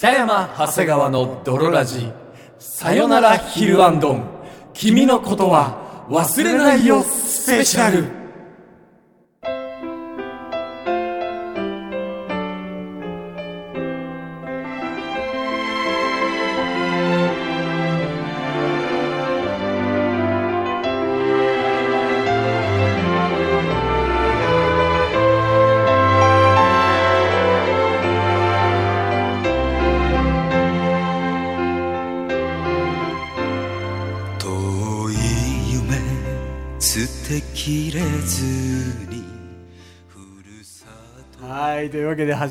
北山長谷川の泥ラジ。さよならヒルアンドン。君のことは忘れないよスペシャル。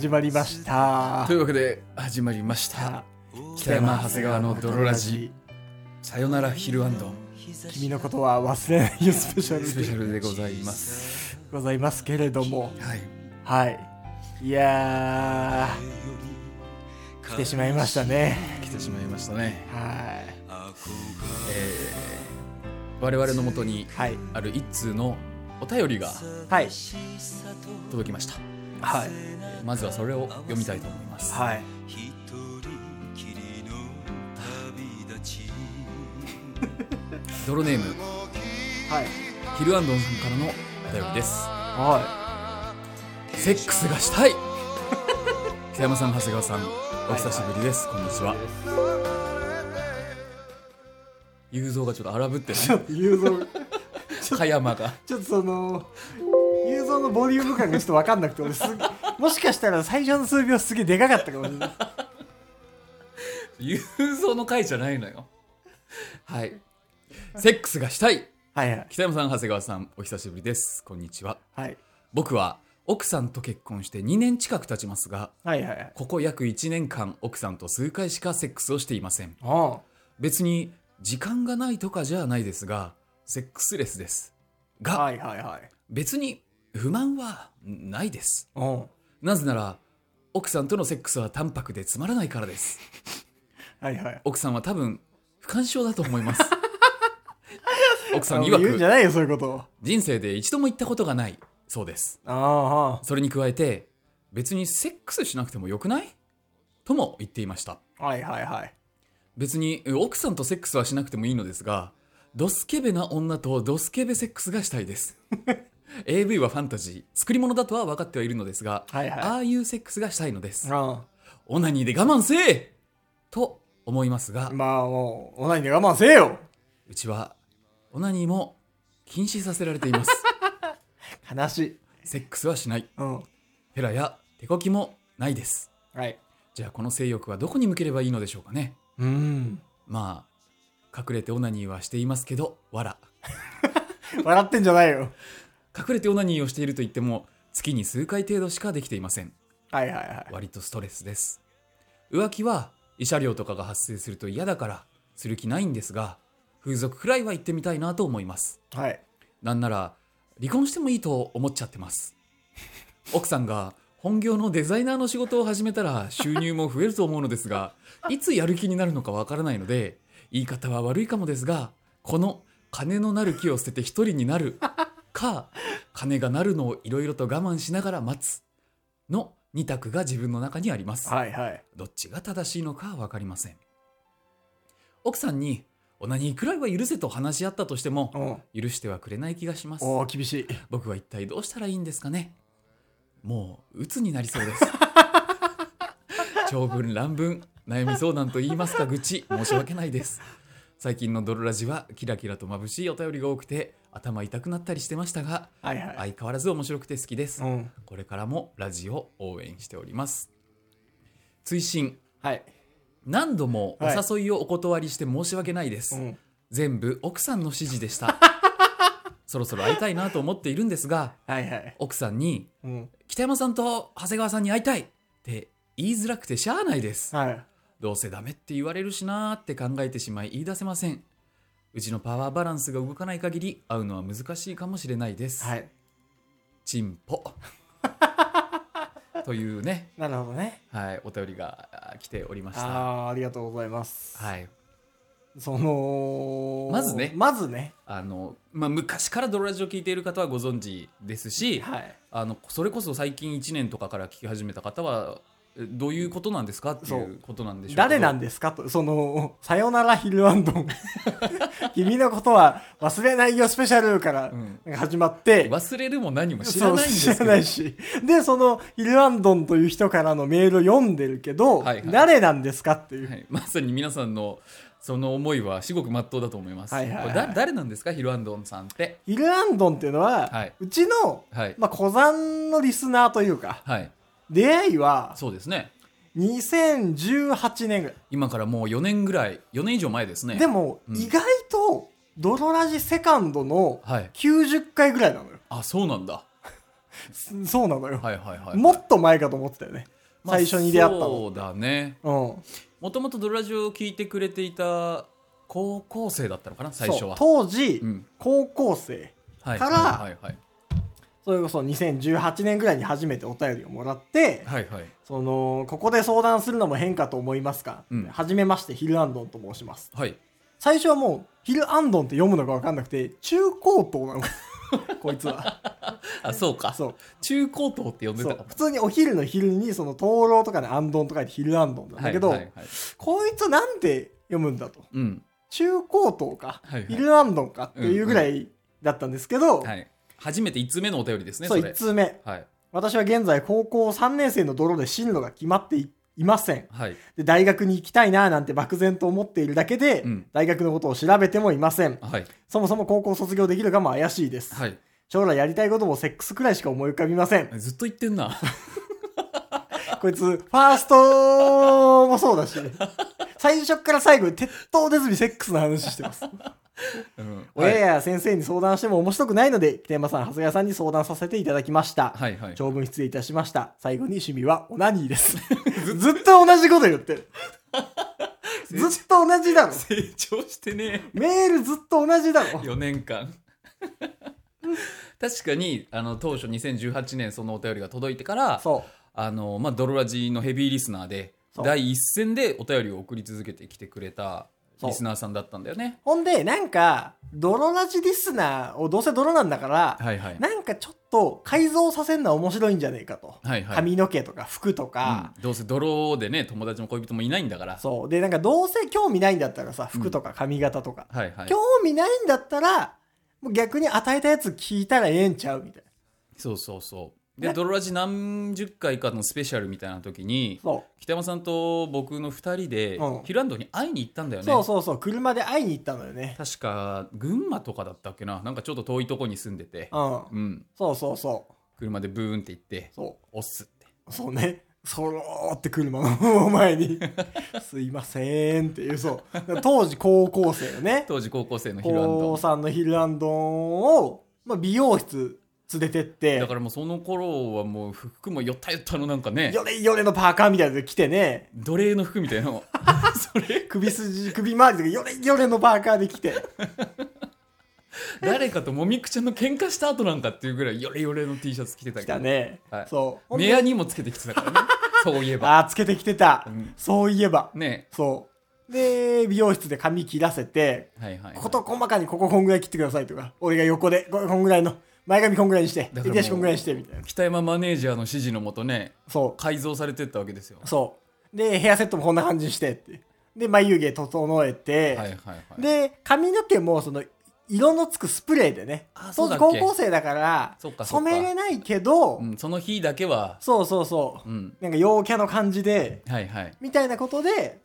始まりましたと。いうわけで始まりました北山長谷川の泥ラジさよならヒルアンドン君のことは忘れないよスペシャルスペシャルでございますございますけれども、はいはい。いやー、来てしまいましたね。来てしまいましたねはえー我々のもとに。ある一通のお便りがはい。届きましたはい。えーまずはそれを読みたいと思います。はい。泥 ネームはい。ヒルアンドンさんからのお便りです。はセックスがしたい。北山さん長谷川さんお久しぶりです、こんにちは。雄三がちょっと荒ぶってい。ちょねっと、雄三、加山が。ちょっとその、雄三のボリューム感がちょっとわかんなくて、俺すげもしかしたら最初の数秒すげえでかかったかもしれない。雄三の回じゃないのよはいセックスがしたいはいはい。北山さん長谷川さんお久しぶりですこんにちははい。僕は奥さんと結婚して2年近く経ちますがはいはいはい。ここ約1年間奥さんと数回しかセックスをしていませんあ別に時間がないとかじゃないですがセックスレスですあ。がはいはいはい。別に不満はないですうん。なぜなら奥さんとのセックスは淡白でつまらないからです はいはい。奥さんは多分不干渉だと思います 奥さん言曰くうんじゃないよ、そういうことを。人生で一度も行ったことがないそうですあそれに加えて別にセックスしなくてもよくない？とも言っていましたあ。はいはいはい。別にえ奥さんとセックスはしなくてもいいのですがドスケベな女とドスケベセックスがしたいです AV はファンタジー作り物だとは分かってはいるのですが、はいはいああいうセックスがしたいのですあオナニーで我慢せえと思いますがあ。まあもう、オナニーで我慢せえようちはオナニーも禁止させられています 悲しい。セックスはしないうん。ヘラや手こきもないですはい。じゃあこの性欲はどこに向ければいいのでしょうかねうん。まあ隠れてオナニーはしていますけどわら 笑ってんじゃないよ。隠れてオナニーをしていると言っても月に数回程度しかできていません。はいはいはい。割とストレスです。浮気は慰謝料とかが発生すると嫌だからする気ないんですが風俗くらいは行ってみたいなと思います。はい。なんなら離婚してもいいと思っちゃってます。奥さんが本業のデザイナーの仕事を始めたら収入も増えると思うのですがいつやる気になるのかわからないので言い方は悪いかもですがこの金のなる木を捨てて一人になるか金がなるのをいろいろと我慢しながら待つの2択が自分の中にありますはいはい。どっちが正しいのかは分かりません奥さんにオナニーくらいは許せと話し合ったとしてもうん。許してはくれない気がしますおお厳しい。僕は一体どうしたらいいんですかねもう鬱になりそうです 長文乱文悩み相談と言いますか愚痴申し訳ないです最近の泥ラジはキラキラと眩しいお便りが多くて頭痛くなったりしてましたがはいはい。相変わらず面白くて好きですうん。これからもラジオ応援しております追伸はい。何度もおはい誘いをお断りして申し訳ないです、うん。全部奥さんの指示でした そろそろ会いたいなと思っているんですがはいはい。奥さんにうん。北山さんと長谷川さんに会いたいって言いづらくてしゃあないですはい。どうせダメって言われるしなーって考えてしまい言い出せませんうちのパワーバランスが動かない限り会うのは難しいかもしれないです、はい。チンポ というね、なるほどね。はい、お便りがあ来ておりましたああ、ありがとうございます。はいその、まずねまずね。あの、まあ、昔からドロラジオ聞いている方はご存知ですし、はい。あのそれこそ最近1年とかから聞き始めた方はえどういうことなんですかっていそううことなんでしょう誰なんですかと、その、さよならヒルアンドン。君のことは忘れないよスペシャルからん。始まって、忘れるも何も知らないんです知らないし。で、その、ヒルアンドンという人からのメールを読んでるけど、はいはい。誰なんですかっていう。はい、まさに皆さんのその思いは至極真っ当だと思います、はいはいはい。誰なんですか？ヒルアンドンさんって。ヒルアンドンっていうのは、はい。うちの、はい、まあ、古参のリスナーというか、はい、出会いは、そうですね2018年ぐらい。今からもう4年ぐらい4年以上前ですねでも、うん意外と、ドロラジセカンドのはい90回ぐらいなのよ。あそうなんだ すそうなのよ。はいはいはい、もっと前かと思ってたよね。まあ最初に出会ったの。そうだねうん。もともとドラジオを聞いてくれていた高校生だったのかな最初そうは当時、うん高校生、はいからはいはいそれこそ2018年ぐらいに初めてお便りをもらって、はいはい。その、ここで相談するのも変かと思いますか、うん。はじめまして、ヒルアンドンと申します。はい。最初はもう、ヒルアンドンって読むのが分かんなくて、中高等なの。こいつは。あそうか。そう。中高等って呼んでそう。たかも普通にお昼の昼に、その、灯籠とかでアンドンとかでヒルアンドンなんだけど、はいはいはい。こいつなんて読むんだと。うん。中高等か、はいはい。ヒルアンドンかっていうぐらいだったんですけど、はい初めて1通目のお便りですねそ、そうれ1通目。はい私は現在高校3年生の泥で進路が決まっていいません。はいで大学に行きたいななんて漠然と思っているだけで、うん大学のことを調べてもいません。はいそもそも高校卒業できるかも怪しいです。はい将来やりたいこともセックスくらいしか思い浮かびません。ずっと言ってんな こいつ、ファーストもそうだし、最初から最後に鉄頭出ずにセックスの話してます。うん親や先生に相談しても面白くないので、北山さん、長谷川さんに相談させていただきました。はいはい長文失礼いたしました。最後に趣味はオナニーです。ずっと同じこと言ってる。ずっと同じだろ。成長してねメールずっと同じだろ。4年間確かにあの当初2018年そのお便りが届いてから。あの、まあ、ドロラジのヘビーリスナーで第一線でお便りを送り続けてきてくれたリスナーさんだったんだよね。ほんで、なんか、泥ラジリスナーをどうせ泥なんだから、はいはい。なんかちょっと改造させるのは面白いんじゃねえかと。はいはい。髪の毛とか服とか、うん。どうせ泥でね友達も恋人もいないんだから。そう。で、なんかどうせ興味ないんだったらさ、服とか髪型とか。はいはい。興味ないんだったら、もう逆に与えたやつ聞いたらええんちゃうみたいな。そうそうそうでねドロラジ何十回かのスペシャルみたいな時にそ北山さんと僕の2人でうんヒルアンドに会いに行ったんだよう。ねそうそうそう。車で会いに行ったのよね。確か群馬とかだったっけな？なんかちょっと遠いとこに住んでてうん。うんそうそうそう。車でブーンって行ってそ「押す」ってう。そうね。そろーって車の 前に、すいませんっていう、そう。当時高校生よね。当時高校生のヒルアン高ド3のヒルアンドンを、まあ、美容室連れてって。だ、からもうその頃はもう服もよったよったのなんかね。よれよれのパーカーみたいなの着てね、奴隷の服みたいな。の それ。首筋、首周りとかよれよれのパーカーで着て、誰かともみくちゃんの喧嘩した後なんかっていうぐらいヨレヨレの T シャツ着てた来けど。たね。はい。そう。目やにもつけてきてたからね。そういえば。あーつけてきてた。うん。そういえば。ね。そう。で、美容室で髪切らせて、はいはい、はい、こと細かにこここんぐらい切ってくださいとか、俺が横で、ここんぐらいの、前髪こんぐらいにして、だからもう右足こんぐらいにして、みたいな。北山マネージャーの指示のもとねそ改造されてったわけですよう。そう。で、ヘアセットもこんな感じにしてって。で、眉毛整えて、はいはいはいで、髪の毛もその、色のつくスプレーでねあ。そ当時うだっけ？高校生だから染めれないけど、うん、その日だけはそうそうそう。うんなんか陽キャの感じで、はいはいみたいなことで、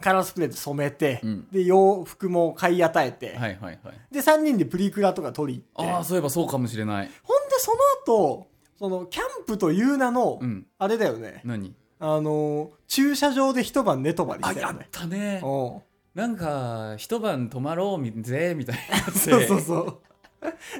カラースプレーで染めて、うん。で、洋服も買い与えて、はいはいはい。で、3人でプリクラとか撮り行って、ああそういえばそうかもしれない。ほんでその後、その、キャンプという名の、うん。あれだよね。何？あのー、駐車場で一晩寝泊まりあやっしたよね。たね。う。んなんか一晩泊まろうぜみたいなそうそうそう。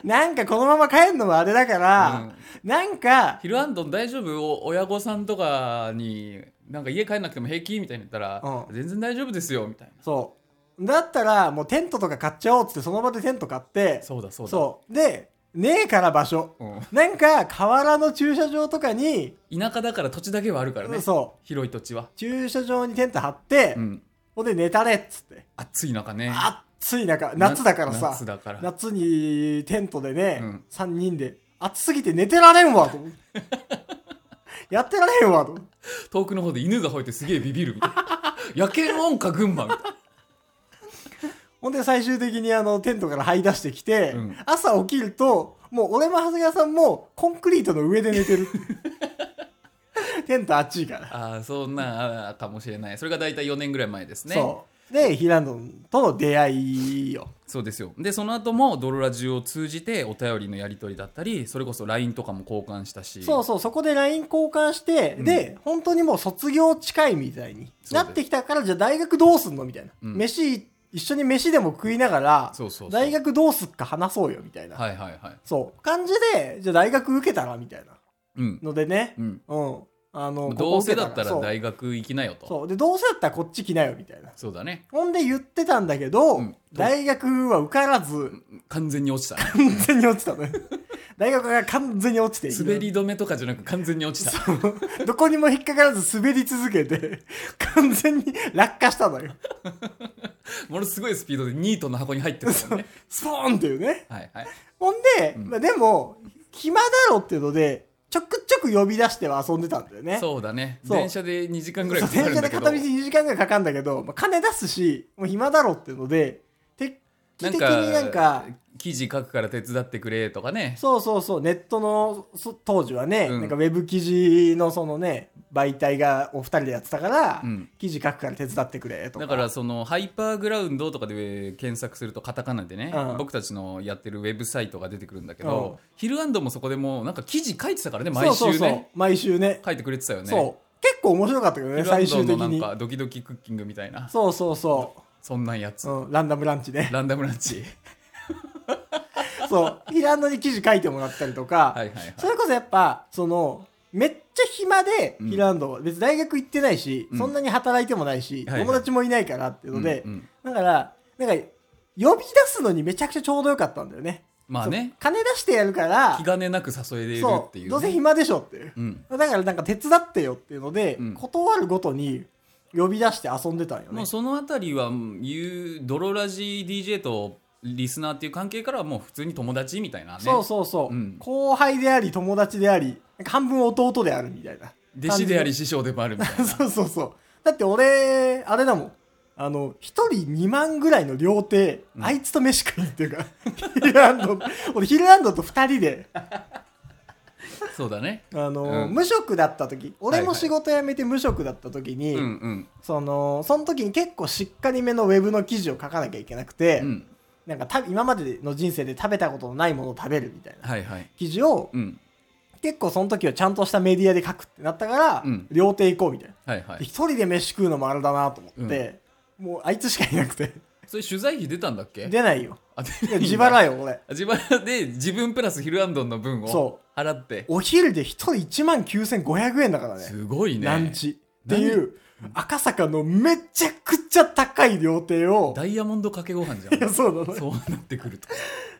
なんかこのまま帰るのもあれだから、なんか、ヒルアンドン大丈夫？お親御さんとかになんか家帰んなくても平気みたいに言ったら、うん。全然大丈夫ですよみたいな。そう。だったら、もうテントとか買っちゃおうっつって、その場でテント買って、そうだそうだ。そう。で、ねえから場所。うん。なんか、河原の駐車場とかに、田舎だから土地だけはあるからね。そう。広い土地は、駐車場にテント張って、うん、ほんで寝たれっつって。暑い中ね。暑い中、夏だからさ。夏、だから。夏にテントでね、うん。3人で、暑すぎて寝てられんわ。と思って。やってられへんわと。遠くの方で犬が吠えてすげえビビるみたいな野犬音か群馬みたいなほんで最終的にあのテントから這い出してきて、うん朝起きると、もう俺も長谷川さんもコンクリートの上で寝てる。テントあっちいから。ああそんなんあーかもしれないそれが大体4年ぐらい前ですねそう。で、ヒランドンとの出会いよ。そうですよでその後もドロラジを通じてお便りのやり取りだったりそれこそ LINE とかも交換したしそうそう、そこで LINE 交換して、うんで、本当にもう卒業近いみたいになってきたから、じゃあ大学どうすんのみたいな。うん飯、一緒に飯でも食いながら、大学どうすっか話そうよ、みたいな。はいはいはいそう。感じで、じゃあ大学受けたらみたいなうん、のでね。うん、うん。あの、こどうせだったら大学行きなよと。そう。で、どうせだったらこっち来なよ、みたいな。そうだね。ほんで言ってたんだけど、うん。大学は受からず、完全に落ちた完全に落ちたのよ。大学が完全に落ちて滑り止めとかじゃなく完全に落ちた。どこにも引っかからず滑り続けて、完全に落下したのよ。ものすごいスピードでニートの箱に入ってるもんねスポーンっていうね。はいはい。ほんで、うん。まあ、でも、暇だろっていうので、ちょくちょく呼び出しては遊んでたんだよね。そうだね。電車で2時間ぐらいかかるんだけど。電車で片道2時間ぐらいかかるんだけど、まあ、金出すし、もう暇だろっていうので、定期的になんか、記事書くから手伝ってくれとかね。そうそうそう、ネットのそ当時はね、うん。なんかウェブ記事のそのね、媒体がお二人でやってたから、うん記事書くから手伝ってくれとか。だからそのハイパーグラウンドとかで検索するとカタカナでね、うん僕たちのやってるウェブサイトが出てくるんだけうんど、ヒルアンドもそこでもなんか記事書いてたからね毎週ね毎週ね。書いてくれてたよねそう。結構面白かったけどね、最終的に。なんかドキドキクッキングみたいなそうそうそそんなんやつ、う。うん、ランダムランチね。ランダムランチ そう。ヒランドに記事書いてもらったりとか、はいはいはいそれこそやっぱ、その、めっちゃ暇で、うん。ヒランドは別に大学行ってないし、うん。そんなに働いてもないし、はいはい。友達もいないからっていうので、うんうん。だから、なんか、呼び出すのにめちゃくちゃちょうどよかったんだよね。まあね。金出してやるから気、兼ねなく誘えれるっていう、ね、どうせ暇でしょっていう。うん。だからなんか手伝ってよっていうので、うん。断るごとに呼び出して遊んでたんよね。もう。そのあたりはドロラジ DJ とリスナーっていう関係からはもう普通に友達みたいなね。そうそうそう、うん。後輩であり友達でありなんか半分弟であるみたいな。弟子であり師匠でもあるみたいな。そうそうそう。だって俺あれだもん。あの一人2万ぐらいの料亭、うん。あいつと飯食いっていうかヒルアンド俺ヒルアンドと2人で。そうだね。あの、うん。無職だった時俺はいはいも仕事辞めて無職だった時に、うんうん。そのその時に結構しっかりめのウェブの記事を書かなきゃいけなくて、うん。なんかた今までの人生で食べたことのないものを食べるみたいなはいはい。記事をうん結構その時はちゃんとしたメディアで書くってなったから、うん。料亭行こうみたいな。はいはい。で一人で飯食うのもあれだなと思って、もうあいつしかいなくて、それ取材費出たんだっけ？出ないよ。あ出ないんだ。自腹よ、俺。自腹で自分プラスヒルアンドンの分をそ払って。お昼で一人1万9500円だからね。すごいね。ランチ。っていう、赤坂のめちゃくちゃ高い料亭を、ダイヤモンドかけご飯じゃいや、んそうなの。よ。そうなってくると。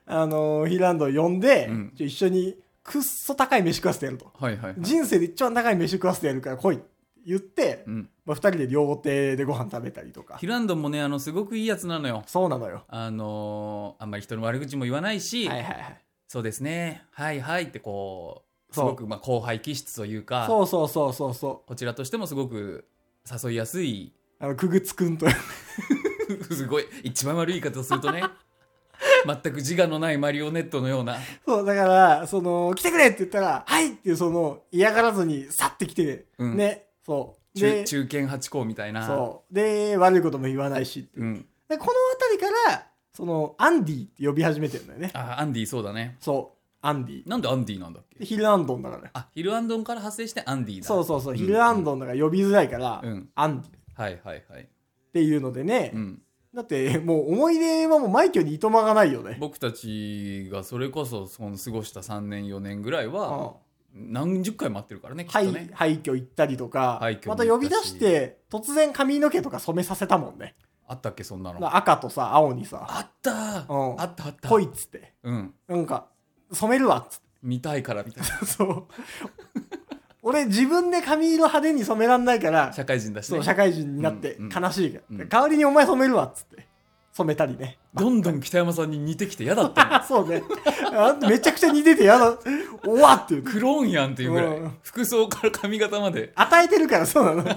あのー、ヒランドを呼んで、うん。ちょ一緒にくっそ高い飯食わせてやると。はいはいはい人生で一番高い飯食わせてやるから来いって言って、うんまあ、二人で料亭でご飯食べたりとかヒ。ルアンドンもねあのすごくいいやつなのよそうなのよ。あのーあんまり人の悪口も言わないし、はいはいはい。そうですねはいはいってこうすごくまあ後輩気質というかそうそうそうそうそう。こちらとしてもすごく誘いやすいあの、くぐつくんと、すごい一番悪い言い方をするとね 全く自我のないマリオネットのようなそう、だから、その、来てくれって言ったら、はいっていう、その、嫌がらずに、さって来て、うんね、そう。中で、中堅八校みたいなそう。で、悪いことも言わないしっていううん、で、この辺りから、その、アンディって呼び始めてるんだよね。あアンディそうだねそう。アンディ。なんでアンディなんだっけ？でヒルアンドンだから。あヒルアンドンから派生してアンディだそうそうそう。んヒルアンドンだから呼びづらいから、うんアンディっはいはいはい、ていうのでね、うん、だって、もう思い出はもう枚挙にいとまがないよね。僕たちがそれこそその過ごした3年4年ぐらいはうん。何十回待ってるからねきっと廃ね、廃墟行ったりとか廃墟もまた呼び出して突然髪の毛とか染めさせたもんね。あったっけそんなの。赤とさ青にさ。あった。ーうん。あったあった。来いっつって。うん。なんか染めるわっつっ見たいからみたいな。て そう俺自分で髪色派手に染めらんないから社会人だしねそう社会人になってうんうん悲しいから、うん代わりにお前染めるわっつって染めたりね。どんどん北山さんに似てきて嫌だった そうね。あめちゃくちゃ似ててやだ。おわっていう。クローンやんっていうぐらい、うん服装から髪型まで与えてるから、そうなの。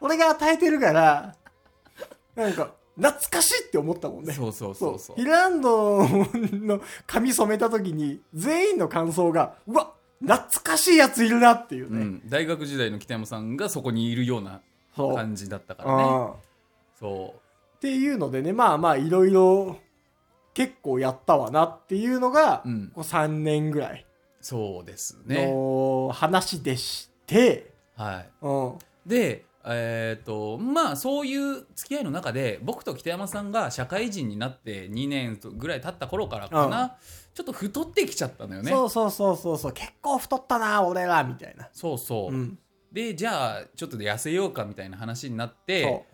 俺が与えてるから、なんか、懐かしいって思ったもんね。そうそうそうそうヒルアンドの髪染めた時に、全員の感想が、うわ、懐かしいやついるなっていうね。うん、大学時代の北山さんがそこにいるようなそう。感じだったからね。うんそっていうのでね、まあまあ、いろいろ、結構やったわなっていうのが、うん。こう3年ぐらい。うそうですね。の話でして、はい。うん。でえっ、とまあそういう付き合いの中で僕と北山さんが社会人になって2年ぐらい経った頃からかな、ちょっと太ってきちゃったのよね。そうそうそうそうそう、結構太ったな、俺ら、みたいな。そうそう、うん。でじゃあちょっと痩せようかみたいな話になってそ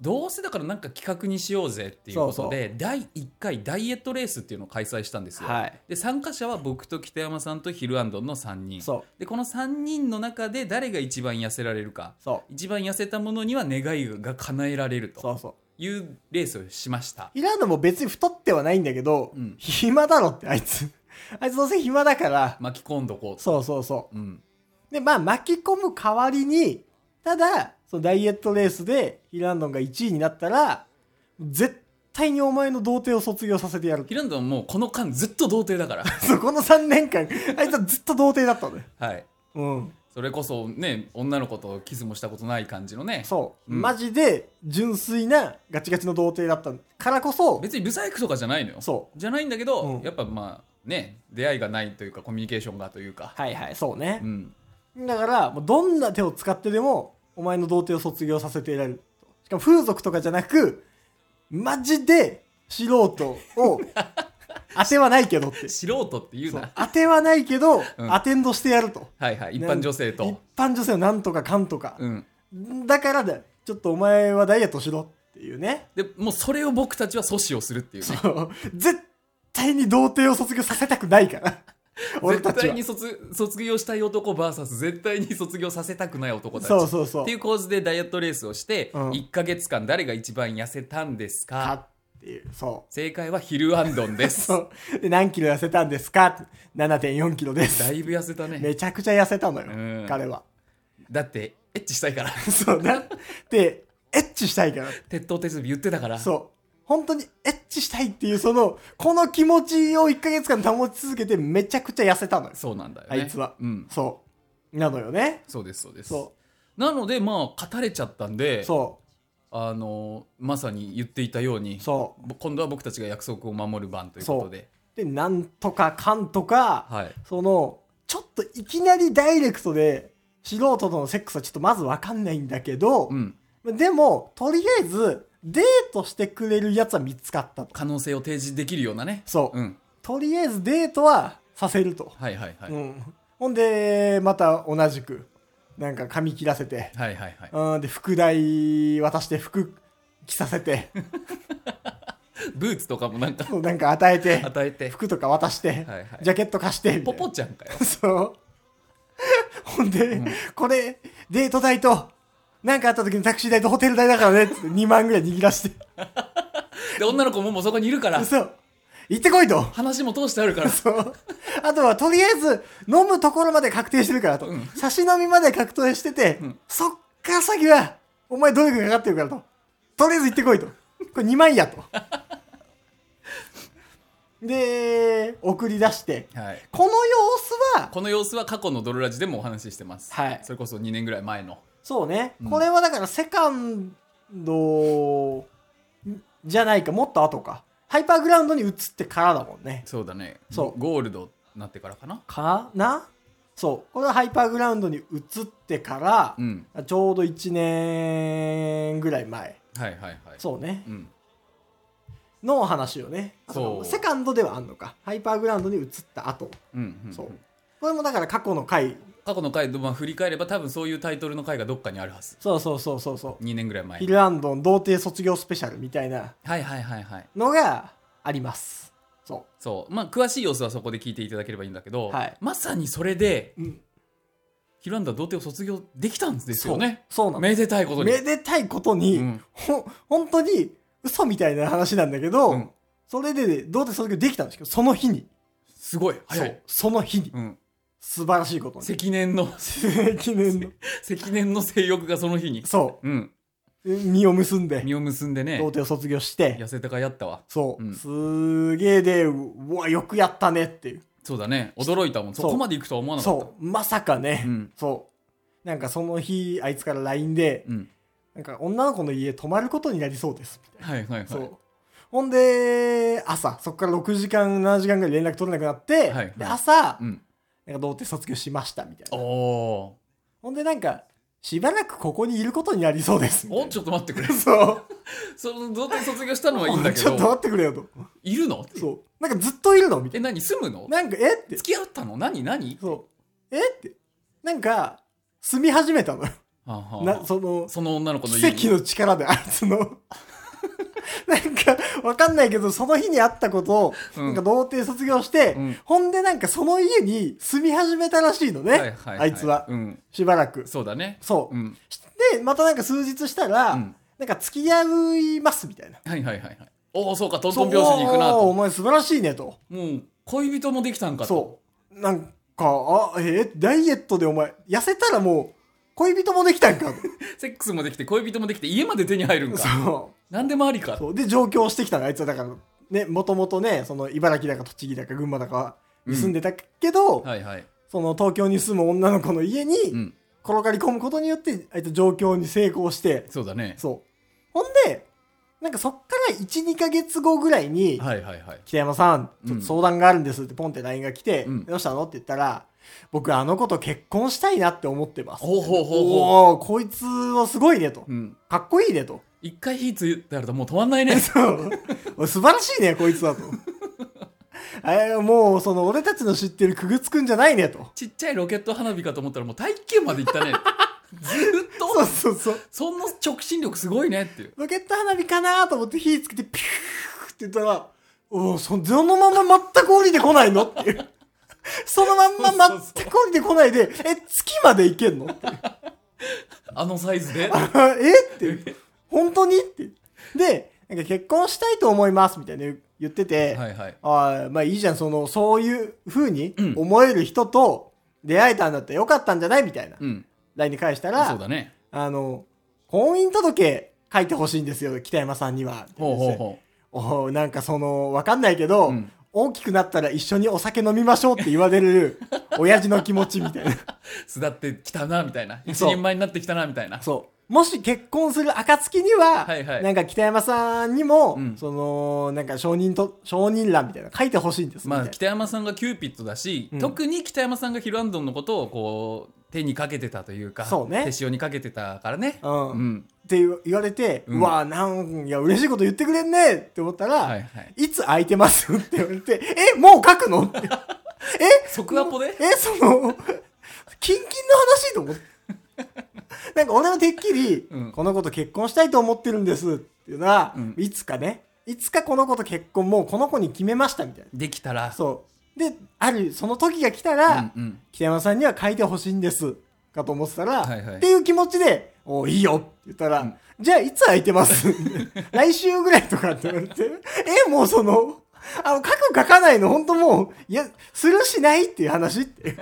どうせだからなんか企画にしようぜっていうことで第1回ダイエットレースっていうのを開催したんですよ、はい。で参加者は僕と北山さんとヒルアンドンの3人。そう。でこの3人の中で誰が一番痩せられるか。そう。一番痩せたものには願いが叶えられると。そうそう。いうレースをしましたイランドも別に太ってはないんだけど、うん暇だろって、あいつ。あいつどうせ暇だから、巻き込んどこうとそうそうそうん、う。で、まあ巻き込む代わりに、ただ、そのダイエットレースでヒランドンが1位になったら、絶対にお前の童貞を卒業させてやる。ヒルアンドンはもうこの間ずっと童貞だから そう、この3年間、あいつはずっと童貞だったのよ。はいうん。それこそね女の子とキスもしたことない感じのねそう。うんマジで純粋なガチガチの童貞だったからこそ、別にブサイクとかじゃないのよそじゃないんだけど、うんやっぱまあね出会いがないというかコミュニケーションがというか、はいはい、そうねう。ん、だから、もうどんな手を使ってでも、お前の童貞を卒業させていられる。しかも風俗とかじゃなく、マジで素人を、当てはないけどって。素人って言うそうな当てはないけど、うんアテンドしてやると。はいはい一般女性一と、般女性のなんとかかんとか。うん、だからだよ。ちょっとお前はダイエットしろっていうね。でもうそれを僕たちは阻止をするっていうね絶対に童貞を卒業させたくないから。俺たちは絶対に。卒卒業したい男 VS 絶対に卒業させたくない男たちそうそうそうっていう構図でダイエットレースをして、うん1か月間誰が一番痩せたんですか？かっていう。そう。正解はヒルアンドンですそう。で、何キロ痩せたんですか ?7.4 キロです。だいぶ痩せたねめちゃくちゃ痩せたのよ、うん彼は。だってエッチしたいからそうだ。で、エッチしたいから。鉄頭鉄尾言ってたからそう。本当にエッチしたいっていう、その、この気持ちを1ヶ月間保ち続けてめちゃくちゃ痩せたのよ。そうなんだよねあいつは。うんそう。なのよね。そうですそうですそなのでまあ語れちゃったんでう。そあのまさに言っていたようにう。そぼ今度は僕たちが約束を守る番ということでう。で、なんとかかんとか、はいその、ちょっといきなりダイレクトで、素人とのセックスはちょっとまずわかんないんだけどう、んでも、とりあえず、デートしてくれるやつは見つかったと。可能性を提示できるようなねそう。うんとりあえずデートはさせると。はいはいはい、うん。ほんで、また同じく、なんか髪切らせて、はいはいはい。うん、で、副題渡して服着させて、ブーツとかもなんか。なんか与えて、与えて。服とか渡して、はいはい。ジャケット貸して、みたポいな。ポちゃんかよ。そう。ほんで、これ、デート代と、なんかあった時のタクシー代とホテル代だからね、って2万ぐらい握らして。で女の子ももうそこにいるから。そう。行ってこいと。話も通してあるから そう。あとは、とりあえず、飲むところまで確定してるからと。うん差し飲みまで確定してて、んそっから先は、お前どれくらいかかってるからと。とりあえず行ってこいと。これ2万やと。で、送り出して、はいこの様子は、この様子は過去のドロラジでもお話ししてます、はいそれこそ2年ぐらい前のそうね、うんこれはだからセカンドじゃないか、もっと後か。ハイパーグラウンドに移ってからだもんね。そうだねそうゴールドになってからかなかな？そう。これはハイパーグラウンドに移ってからう、んちょうど1年ぐらい前。はいはいはいそうね。うんの話をね。そうセカンドではあんのか。ハイパーグラウンドに移った後。うんうんそう。これもだから過去の回。過去の回まあ振り返れば多分そういうタイトルの回がどっかにあるはずそうそうそうそうそう。2年ぐらい前ヒルアンドン童貞卒業スペシャルみたいなはいはいはいはいのがあります。そそうまあ詳しい様子はそこで聞いていただければいいんだけど、はいまさにそれでう。うん。ヒルアンドは童貞を卒業できたんですよねそうなの。めでたいことにめでたいことに、うんほ本当に嘘みたいな話なんだけど、うんそれで、童貞卒業できたんですけど、その日に。すごい早いそう。その日に。うん素晴らしいことに。積年の。記念の。積年の性欲がその日に。そう。ん。う。実を結んで、実を結んでね。童貞を卒業して、痩せたかやったわ。そう、うん。すげえで、うわ、よくやったねっていう。そうだね。驚いたもん。そそうこまで行くとは思わなかった。そう、まさかね、うん。そう。なんかその日、あいつから LINE で、うん。なんか女の子の家泊まることになりそうです。みたいはいはいはい。なそう。ほんで、朝、そこから6時間、7時間ぐらい連絡取れなくなって、はい。で朝、うんなんか童貞卒業しました、みたいおな。おほんでなんか、しばらくここにいることになりそうです。おちょっと待ってくれ そう。その童貞卒業したのはいいんだけちょっとど待ってくれよと。いるの？そう。なんかずっといるの？みたいえ何？住むの？な。なんか、え？って。付き合ったの？何？何？そう。え？って。なんか、住み始めたのよ。はあはあな、その、その女の子の家に奇跡の力であいつの。なんか、わかんないけど、その日にあったことを、うんなんか童貞卒業して、うんほんでなんかその家に住み始めたらしいのね。はいはいはいあいつは。うんしばらく。そうだねそう。うんで、またなんか数日したら、うんなんか付き合いますみたいな。はいはいはいはいおおそうかトントン拍子に行くなそうおーおと前素晴らしいねと。もう恋人もできたんかとそう。なんか、あ、えダイエットでお前、痩せたらもう、恋人もできたんかと。セックスもできて恋人もできて家まで手に入るんかそ何でもありかう。そう。で、上京してきたの、あいつはだから、ね、もともとね、その、茨城だか栃木だか群馬だかに住んでたけど、はいはいその、東京に住む女の子の家に、うん転がり込むことによって、あいつ上京に成功して、そうだねそう。ほんで、なんかそっから1、2ヶ月後ぐらいに、はいはいはい北山さん、ちょっうんと相談があるんですってポンって LINE が来て、うんどうしたのって言ったら、僕あの子と結婚したいなって思ってます。ほうほうほうほうおーこいつはすごいねと。うんかっこいいねと。一回火ついてあるともう止まんないね そうお素晴らしいね、こいつはと。あれもう、その、俺たちの知ってるくぐつくんじゃないねと。ちっちゃいロケット花火かと思ったらもう大気圏まで行ったね ずーっとそうそうそう。そんな直進力すごいねっていうロケット花火かなと思って火つけて、ピューって言ったら、おお、そそのまま全く降りてこないのっていう。そのまんま全く降りてこないで、え、月まで行けんのって。あのサイズで？あえ？って、本当に？って。で、なんか結婚したいと思いますみたいな言ってて、はいはいああ、まあいいじゃん、その、そういう風にうん思える人と出会えたんだったらよかったんじゃないみたいな。うん LINE に返したそうら、だねあの、婚姻届書いてほしいんですよ、北山さんには。ほうほうほおーなんかその、わかんないけど、うん大きくなったら一緒にお酒飲みましょうって言われる、親父の気持ちみたいな。う巣立ってきたなみたいな一人前になってきたなみたいなそう。もし結婚する暁には、はいはい。なんか北山さんにも、うん。その、なんか証人と、証人欄みたいなの書いてほしいんです。まあみたい北山さんがキューピッドだし、うん。特に北山さんが昼行灯のことをこう手にかけてたというかそうね。手塩にかけてたからね。なうん。うん。って言われて、ううんわなん、いや、嬉しいこと言ってくれんねって思ったら、はいはい。いつ空いてますって言われて、え、もう書くのって。え即アポで？え、その、キンキンの話と思って。なんか俺はてっきり、うんこの子と結婚したいと思ってるんですっていうのは、うんいつかね、いつかこの子と結婚もうこの子に決めましたみたいな。できたらそう。で、ある、その時が来たら、うんうん北山さんには書いてほしいんです。かと思ってたら、はいはいっていう気持ちで、おいいよって言ったら、うんじゃあいつ空いてます？来週ぐらいとかって言われて、え、もうその、あの、書く書かないの本当もう、いや、するしないっていう話って。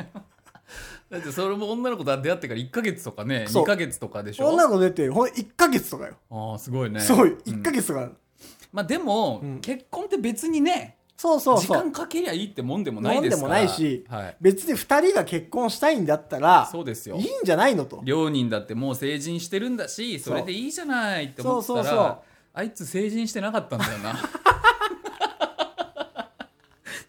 だってそれも女の子と出会ってから1ヶ月とかねそう。2ヶ月とかでしょ？女の子出て、ほん1ヶ月とかよ。ああすごいね。そう、ん。1ヶ月とか。まあでも、うん。結婚って別にねそうそうそう。時間。かけりゃいいってもんでもないですから。もんでもないしはい、別に2人が結婚したいんだったら、そうですよ。いいんじゃないのと。両人だってもう成人してるんだしそれでいいじゃないって思ってたらそうそうそう。あいつ成人してなかったんだよな。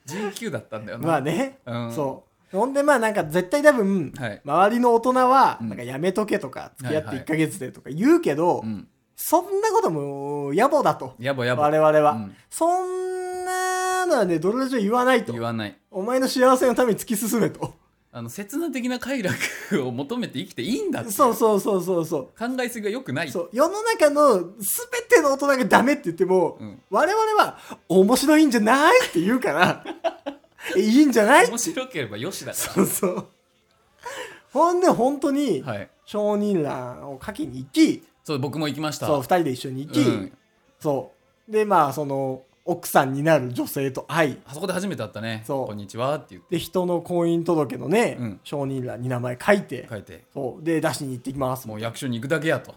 19だったんだよな。まあね、うん。そう。ほんでまあなんか絶対多分、はい。周りの大人は、うん。なんかやめとけとか、付き合ってはいはい。1ヶ月でとか言うけど、うん。そんなことも野暮だと。やぼやぼ我々は、うん。そんなのはね、どれ以上言わないと。言。わない。お前の幸せのために突き進めと。あの切な的な快楽を求めて生きていいんだってそうそうそうそうそう。考えすぎが良くない。そう。世の中の全ての大人がダメって言っても、うん。我々は面白いんじゃないって言うからえいいんじゃない？面白ければよしだかそうそう。ほんで本当にらはい。承認欄を書きに行き、そう僕も行きました。そう二人で一緒に行き、うん。そう。で、まあ、その、奥さんになる女性と会い、あそこで初めて会ったね。そう。こんにちはって言って。で、人の婚姻届のね、うん。証人欄に名前書いて、書いて。そう。で、出しに行ってきます。もう役所に行くだけやと。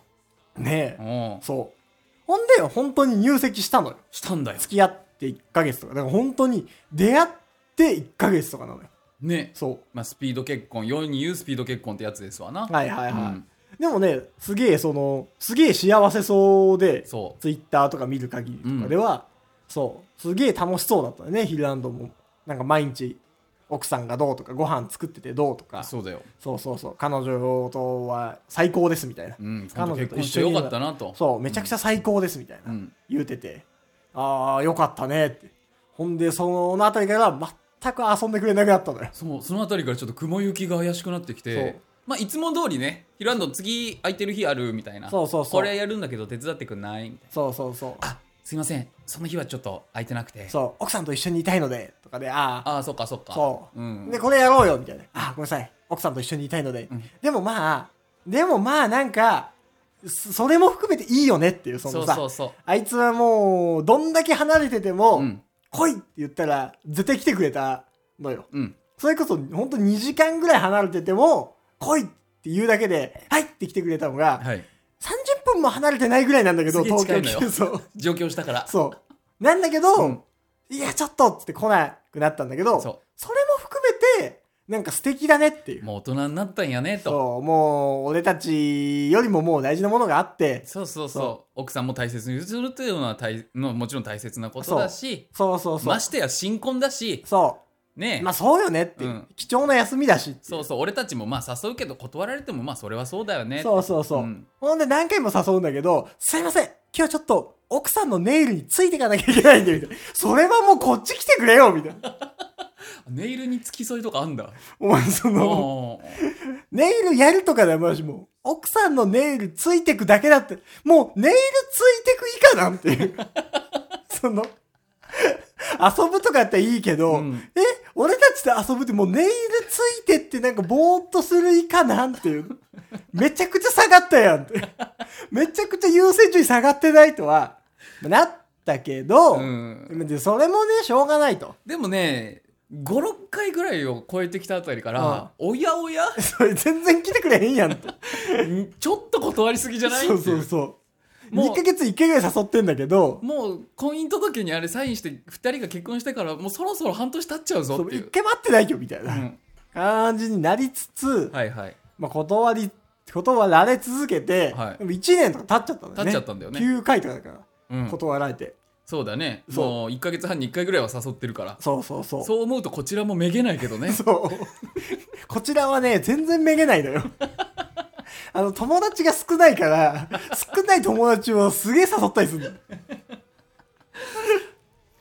ね。え。おうそう。ほんで、本当に入籍したのよ。したんだよ。付き合って1ヶ月とか。だから本当に出会って1ヶ月とかなのよ。ね。そまあスピード結婚世に言うスピード結婚ってやつですわな。う。はいはいはい。うん。でもね、すげえその、すげえ幸せそうで、そう。ツイッターとか見る限りとかでは、そう、すげえ楽しそうだったよね、ヒルランドも。なんか毎日、奥さんがどうとか、ご飯作っててどうとか、そうだよ。そうそうそう、彼女とは最高ですみたいな。うん。彼女と結婚してよかったなと。そう、めちゃくちゃ最高ですみたいな、うん。言うてて、ああ、よかったねって。ほんで、そのあたりから全く遊んでくれなくなったのよ。そうそのあたりからちょっと雲行きが怪しくなってきてまあいつも通りねヒルランド次空いてる日あるみたいな。そうそうそう。これやるんだけど手伝ってくんないみたいな。そうそうそう。あすいません。その日はちょっと空いてなくて。そう、奥さんと一緒にいたいので、とかで、ああ、ああそっかそっか。そう、ん、で、これやろうよ、みたいな。あ、ごめんなさい。奥さんと一緒にいたいので。ん。でもまあ、でもまあなんか、そそれも含めていいよねっていう、そそのさ、うそうそあいつはもう、どんだけ離れてても、ううん来いって言ったら、絶対来てくれたのよ。うんそれこそ、ほんと2時間ぐらい離れてても、来いって言うだけで、はいって来てくれたのが、はい30分も離れてないぐらいなんだけど、すげえ東京近いのよ来て、そう。上京したからそう。なんだけど、うんいや、ちょっとっつって来なくなったんだけど、そそれもなんか素敵だねっていう。う。もう大人になったんやねと。そう、もう、俺たちよりももう大事なものがあって、そうそうそう。そ奥さんも大切にするっていうのは大のもちろん大切なことだしそう。そうそう。ましてや新婚だしそう。ねまあそうよねって。いう、うん。貴重な休みだしっていそうそう。俺たちもまあ誘うけど断られてもまあそれはそうだよねそうそうそう。うん。ほんで何回も誘うんだけど、すいません、今日ちょっと奥さんのネイルについていかなきゃいけないんで、みたいな。それはもうこっち来てくれよ、みたいな。ネイルに付き添いとかあんだお前その、ネイルやるとかだよ、マジもう。奥さんのネイルついてくだけだって、もうネイルついてく以下なんていう。その、遊ぶとかやったらいいけど、うんえ、俺たちと遊ぶってもうネイルついてってなんかぼーっとする以下なんていう。めちゃくちゃ下がったやんって。めちゃくちゃ優先順位下がってないとは、なったけど、うんでそれもね、しょうがないと。でもね56回ぐらいを超えてきたあたりかあらおやおや？それ全然来てくれへんやんと。ちょっと断りすぎじゃない？そうそうそう。もう2ヶ月1回ぐらい誘ってんだけど、もう婚姻届にあれサインして2人が結婚してからもうそろそろ半年経っちゃうぞっていう。一回待ってないよみたいなうん。感じになりつつ、はいはい。まあ、断り、断られ続けて、はい。でも1年とか経っちゃったんだよね。経っちゃったんだよね。9回とかだから、うん。断られて。そうだねそうもう1か月半に1回ぐらいは誘ってるからそうそうそう。そう思うとこちらもめげないけどねそう。こちらはね、全然めげないのよ。あの、友達が少ないから、少ない友達をすげえ誘ったりするの。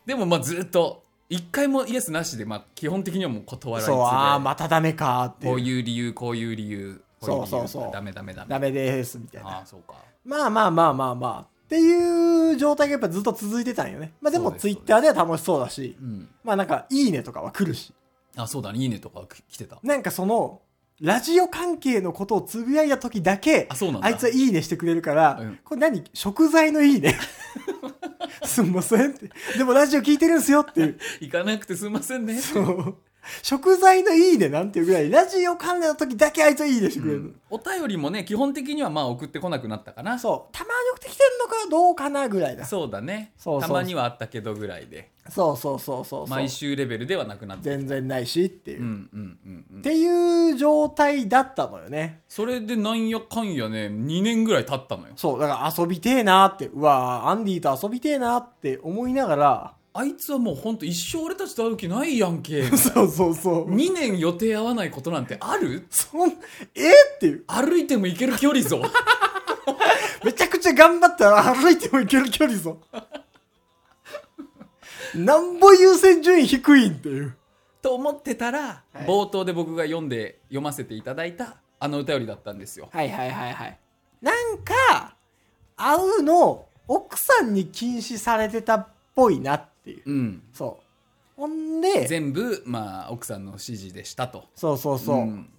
でもまあずっと1回もイエスなしでまあ基本的にはもう断られそう、ああ、またダメかって。こういう理由こういう理由こい理由そうそうそうダメダメダメダメです、みたいな。ああそうかまあまあまあまあまあ。っていう状態がやっぱずっと続いてたんよね。まあでもツイッターでは楽しそうだし、うんまあなんかいいねとかは来るし。あそうだねいいねとか来てたなんかその、ラジオ関係のことをつぶやいた時だけ、あそうなんだあいつはいいねしてくれるから、うんこれ何？食材のいいね？すんませんって。でもラジオ聞いてるんすよっていう。行かなくてすみませんねそう食材のいいねなんていうぐらい、ラジオ関連の時だけあいつはいいねしてくれる。うんお便りもね基本的にはまあ送ってこなくなったかなそう。たまに送ってきてるのかどうかなぐらいだ。そうだねそうたまにはあったけどぐらいでそうそうそうそうそう。毎週レベルではなくなって全然ないしっていう。うんうんうんうんっていう状態だったのよね。それでなんやかんやね2年ぐらい経ったのよそう、だから遊びてえなって、うわアンディと遊びてえなって思いながら、あいつはもうほんと一生俺たちと会う気ないやんけ そうそうそう。2年予定合わないことなんてある？そん、えっていう。歩いても行ける距離ぞ めちゃくちゃ頑張ったら歩いても行ける距離ぞ。なんぼ優先順位低いんっていう。と思ってたら、はい冒頭で僕が読んで読ませていただいたあのお便りだったんですよはいはいはいはい。なんか、会うの、奥さんに禁止されてたっぽいなっていう。うんそう。ほんで、全部まあ奥さんの指示でしたとそうそうそう。ん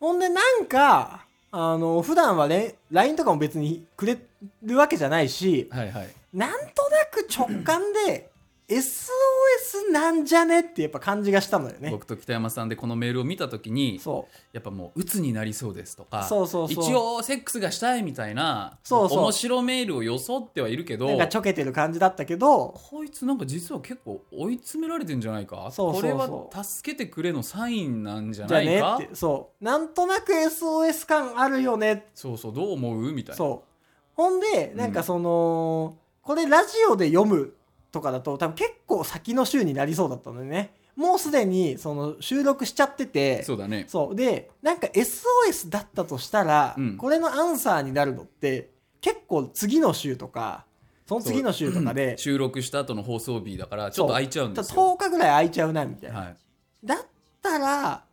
ほんでなんか、あの、普段はね、LINE とかも別にくれるわけじゃないし、はいはいなんとなく直感で、SOS なんじゃねってやっぱ感じがしたのよね。僕と北山さんでこのメールを見た時にそやっぱもう鬱になりそうですとかそうそうそう一応セックスがしたいみたいなそうそう面白メールを装ってはいるけう。どなんかちょけてる感じだったけど、こいつなんか実は結構追い詰められてんじゃないか？これは助けてくれのサインなんじゃないか？って、そう。なんとなく SOS 感あるよね。そうそうどう思う？みたいなそう。ほんで、なんかその、これラジオで読むとかだと多分結構先の週になりそうだったのよね。もうすでにその収録しちゃってて、そうだね。そう。で、なんか SOS だったとしたら、うん。これのアンサーになるのって、結構次の週とか、その次の週とかで、収録した後の放送日だからちょっと空いちゃうんですよ。10日ぐらい空いちゃうな、みたいな。はい、だったら、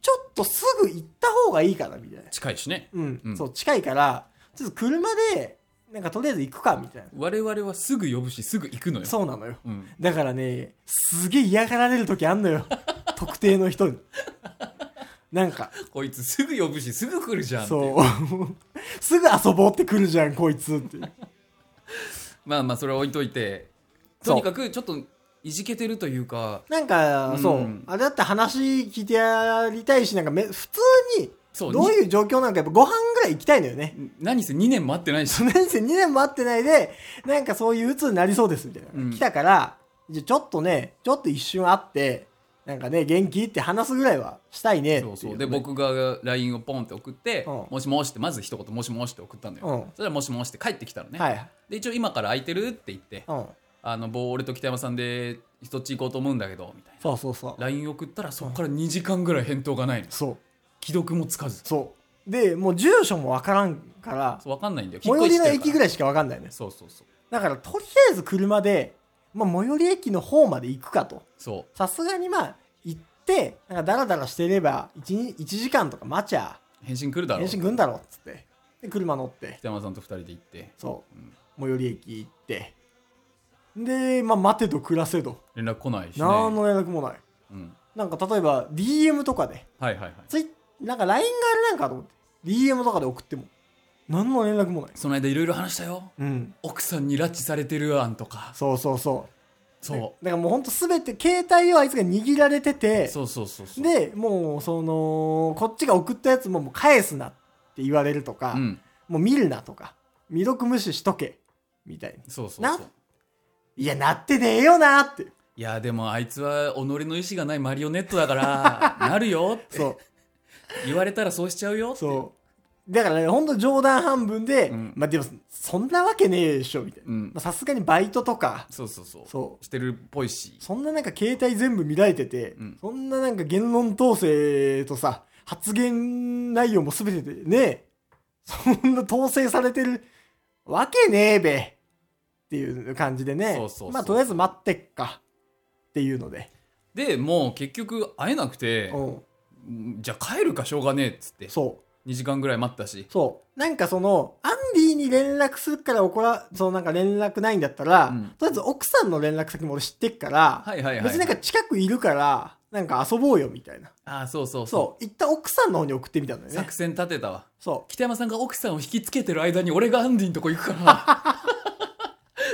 ちょっとすぐ行った方がいいかな、みたいな。近いしね。うん、うん。そう、近いから、ちょっと車で、なんかとりあえず行くか、みたいな。我々はすぐ呼ぶしすぐ行くのよそうなのよ。うん、だからね、すげえ嫌がられる時あんのよ。特定の人に。なんか、こいつすぐ呼ぶしすぐ来るじゃんってそう。すぐ遊ぼうって来るじゃん、こいつって。まあまあそれは置いといてそうとにかくちょっといじけてるというかなんか、そう、うんあれだって話聞いてやりたいし、なんかめ、普通に、そうどういう状況なのか、やっぱご飯ぐらい行きたいのよね。何せ2年待ってないしその年生2年も会ってないで、なんかそういう鬱になりそうです、みたいな。うん来たから、じゃあちょっとね、ちょっと一瞬会って、なんかね、元気って話すぐらいはしたいねそうそうねで僕が LINE をポンって送ってうん「もしもし」ってまず一言「もしもし」って送ったのよ、うんそれはもしもし」って帰ってきたのね、はい。で一応今から空いてるって言ってうん。あの棒俺と北山さんで一つ行こうと思うんだけどみたいなそうそうそう。LINE 送ったらそこから2時間ぐらい返答がないのそう。既読もつかず。そう。で、もう住所もわからんから、そう分かんないんだよ。最寄りの駅ぐらいしかわかんないね。そうそうそう。だから、とりあえず車で、まあ、最寄り駅の方まで行くかと。そさすがにまあ、行って、なんかダラダラしてれば、1, 1時間とか待ちゃ、う返信来るだろう。返信来んだろ、っつって。で、車乗って、北山さんと2人で行って。そう。うん、最寄り駅行って、で、まあ、待てど暮らせど、連絡来ないしね。何の連絡もない。うん。なんか例えば、DM とかで、はいはいはい。ツイなんか LINE があれなんかと思って、DM とかで送っても、何の連絡もない。その間いろいろ話したよ。うん。奥さんに拉致されてる案とか。そうそうそう。そう。だからもうほんとすべて、携帯をあいつが握られてて、そうそうそうそう。で、もう、その、こっちが送ったやつももう返すなって言われるとか、うん。もう見るなとか、未読無視しとけ、みたいに。そうそうなそう。いや、なってねえよなって。いやでもあいつは己の意志がないマリオネットだから なるよって。そう。言われたらそうしちゃうよってそう。だからね、ほんと冗談半分で、うんまあでも、そんなわけねえでしょ、みたいな。うんまあさすがにバイトとか、そうそうそうそしてるっぽいしそんななんか携帯全部見られてて、うんそんななんか言論統制とさ、発言内容もすべてでね、そんな統制されてるわけねえべっていう感じでね。そうそうそうまあとりあえず待ってっかっていうので。でもう結局会えなくてうん。じゃあ帰るかしょうがねえっつってそう。2時間ぐらい待ったしそう。なんかその、アンディに連絡するから怒ら、そのなんか連絡ないんだったら、うんとりあえず奥さんの連絡先も俺知ってっから、はいはいはい別になんか近くいるから、なんか遊ぼうよみたいな。ああそうそうそそう。一旦奥さんの方に送ってみたんだうよね作。戦立てたわそ北山さんが奥さんを引きつけてる間に俺がアンディのとこ行くから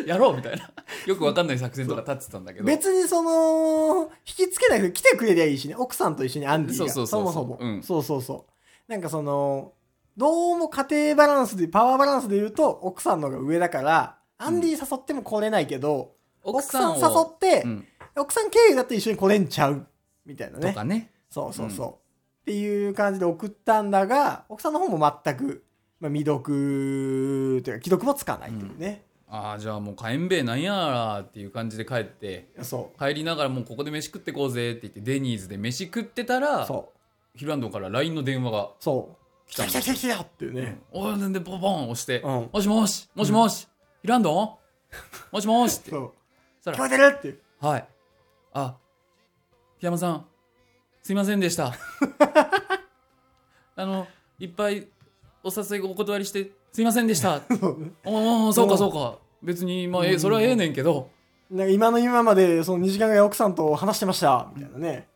やろうみたいな よくわかんない作戦とか立ってたんだけう。ど別にその、引きつけないで来てくれりゃいいしね。奥さんと一緒にアンディが。そうそうそうそうもそも。うんそうそうそう。なんかその、どうも家庭バランスで、パワーバランスで言うと、奥さんの方が上だから、アンディ誘っても来れないけど、奥さん誘をって、うん奥さん経由だって一緒に来れんちゃう。みたいなね。とかねそうそうそう。っていう感じで送ったんだが、奥さんの方も全く、まあ、未読というか、既読もつかないというね。ああじゃあもう火炎べえなんやらっていう感じで帰ってそ帰りながらもうここで飯食ってこうぜって言ってデニーズで飯食ってたう。らそう。ヒルアンドンから LINE の電話がそう。来来たた来た来た来たっていうね。おいなんでポンポン押して、うんもしもしもしもし、ヒルアンド？ンもしもしってそう。そ聞こえてるって。はいあ檜山さんすいませんでした あのいっぱいお誘いお断りしてすいませんでした おおそうかそうか別にまあえそれはええねんけどなんか今の今までその2時間ぐらい奥さんと話してました。みたいなね。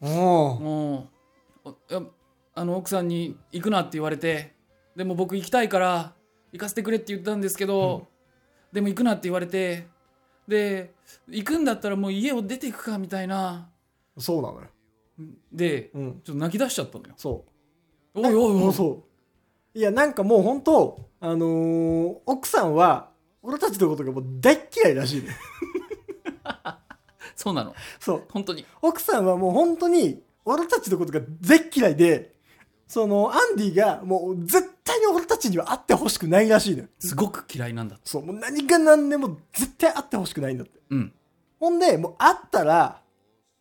おお。あの奥さんに行くなって言われてでも僕行きたいから行かせてくれって言ったんですけど、でも行くなって言われてで行くんだったらもう家を出ていくかみたいなそうなのよ。でうん。ちょっと泣き出しちゃったのよそう。おいおいおいそう。いや、なんかもう本当あのー奥さんは、俺たちのことがもう大っ嫌いらしいね。そうなの？そう。本当に？奥さんはもう本当に、俺たちのことが絶嫌いで、その、アンディがもう絶対に俺たちには会ってほしくないらしいのよ。すごく嫌いなんだってそう、もう何が何でも絶対会ってほしくないんだって。うんほんで、もう会ったら、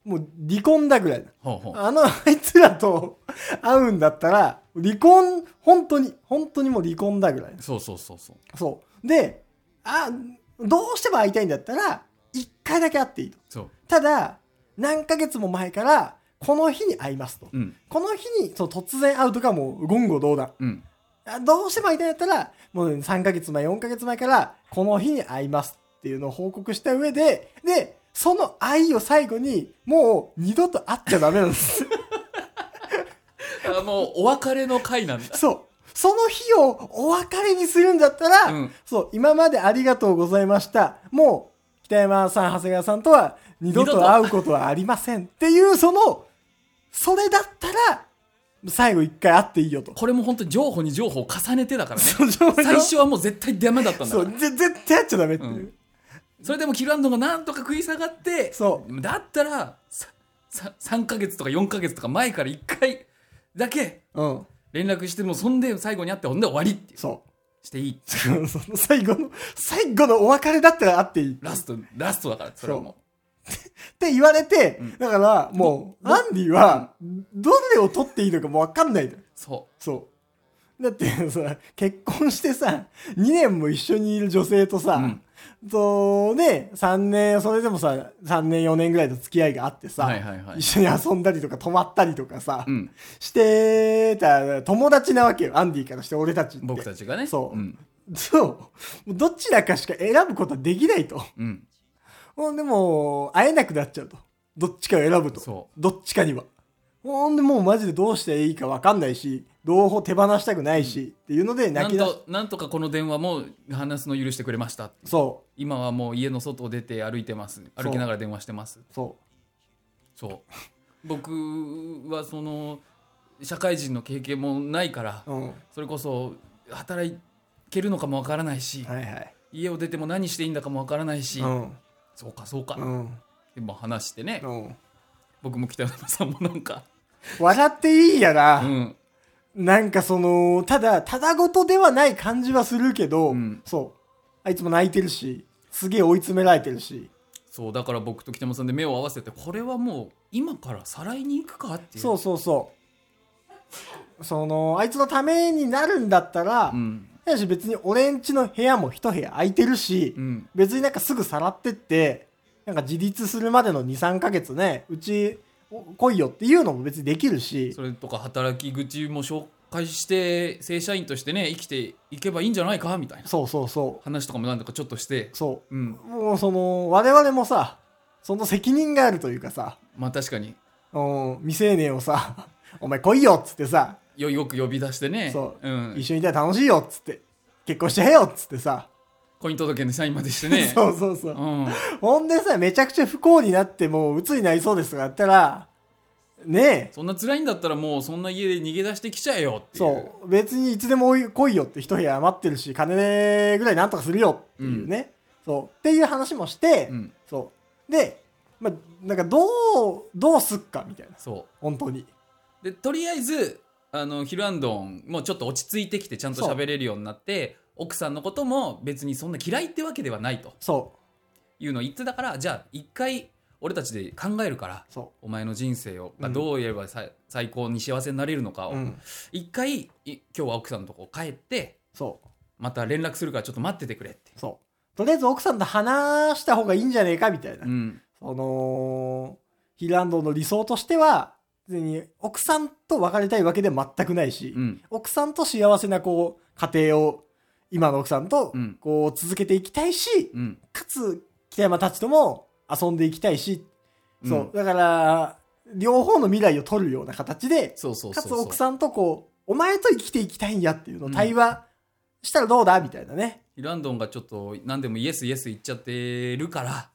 もう離婚だぐらいだ。ほうほうあの、あいつらと会うんだったら、離婚、本当に、本当にもう離婚だぐらい。そうそうそうそうそう。で、あ、どうしても会いたいんだったら、一回だけ会っていいと。そうただ、何ヶ月も前から、この日に会いますと。うんこの日にそう突然会うとかもう言語道断。うんあどうしても会いたいんだったら、もう3ヶ月前、4ヶ月前から、この日に会いますっていうのを報告した上で、で、その愛を最後に、もう二度と会っちゃダメなんです。あもうお別れの会なんだそう。その日をお別れにするんだったら、うんそう、今までありがとうございました。もう、北山さん、長谷川さんとは二度とと会うことはありませんっていう、その、それだったら、最後一回会っていいよと。これも本当に情報に情報を重ねてだからねそうそう最初はもう絶対ダメだったんだそう、からぜ絶対会っちゃダメっていう。うんそれでもキルアンドンがなんとか食い下がってそだったらささ3ヶ月とか4ヶ月とか前から1回だけうん。連絡してもそんで最後に会ってほんで終わりってそしていい。う。その最後の、最後のお別れだったら会っていい。っラストラストだからそれはもて言われて、うん。だから、もう、アンディは、どれを取っていいのかもう分かんないの。よう。そそう。だってさ、結婚してさ、2年も一緒にいる女性とさ、うんとね、3年、それでもさ、3年4年ぐらいの付き合いがあってさ、はいはいはい一緒に遊んだりとか泊まったりとかさ、ううんしてた友達なわけよ、アンディからして俺たちって。僕たちがねそううんそう。どちらかしか選ぶことはできないと。うんほんでもう、会えなくなっちゃうと。どっちかを選ぶと。そどっちかには。ほんでもうマジでどうしていいか分かんないし、両方手放したくないし、っていうのでなん泣き出しとなんとかこの電話も話すの許してくれましたそ今はもう家の外を出て歩いてます歩きながら電話してますう、そそう僕はその社会人の経験もないからう。うん。それこそ働けるのかもわからないし、はいはい。家を出ても何していいんだかもわからないし、うん。そうかそうか、うん。でも話してね、うん。僕も北山さんもなんか、笑っていいやな。うん、なんかその、ただ、ただごとではない感じはするけど、うんそう。あいつも泣いてるし、すげえ追い詰められてるし。そうだから僕と北山さんで目を合わせてこれはもう今からさらいに行くかっていうそうそうそう。その、あいつのためになるんだったら、うんやし別に俺んちの部屋も一部屋空いてるし、うん別になんかすぐさらってって、なんか自立するまでの2、3ヶ月ね、うちお来いよっていうのも別にできるし、それとか働き口も紹介して正社員としてね生きていけばいいんじゃないかみたいな。そうそうそ話とかもなんとかちょっとして。う。そう。ん。う。もうその、我々もさ、その責任があるというかさ、まあ確かに。うん、未成年をさ、お前来いよっつってさ、よよく呼び出してね。そう、ん、一緒にいたら楽しいよっつって、結婚しちゃえよっつってさ、婚姻届のサインまでしてね そうそうそう。うん、ほんでさ、めちゃくちゃ不幸になってもう鬱になりそうですとかやったら、ねえ、そんな辛いんだったらもうそんな家で逃げ出してきちゃえよってそう、別にいつでも来いよって一部屋余ってるし、金ぐらいなんとかするよっていうね。そう。っていう話もして、うんそう。で、まあ、なんかどう、どうすっかみたいな。そ本当に。うでとりあえずあのヒルアンドンもちょっと落ち着いてきてちゃんと喋れるようになって奥さんのことも別にそんな嫌いってわけではないとそいうのを言ってたからじゃあ一回俺たちで考えるからう。そお前の人生を、うんどうやればさ最高に幸せになれるのかう。を、うん。一回い今日は奥さんのとこ帰ってそう。また連絡するからちょっと待っててくれって、そう。とりあえず奥さんと話した方がいいんじゃねえかみたいな。うん、その、ヒルアンドの理想としては、別に奥さんと別れたいわけでは全くないし、うん奥さんと幸せなこう、家庭を、今の奥さんとうん、こう、続けていきたいし、うん。かつ、北山たちとも遊んでいきたいし、そう。う。んだから、両方の未来を取るような形で、そうそうかそうそう。つ奥さんとこう、お前と生きていきたいんやっていうのをうん。対話したらどうだみたいなね。ランドンがちょっと何でもイエスイエス言っちゃってるから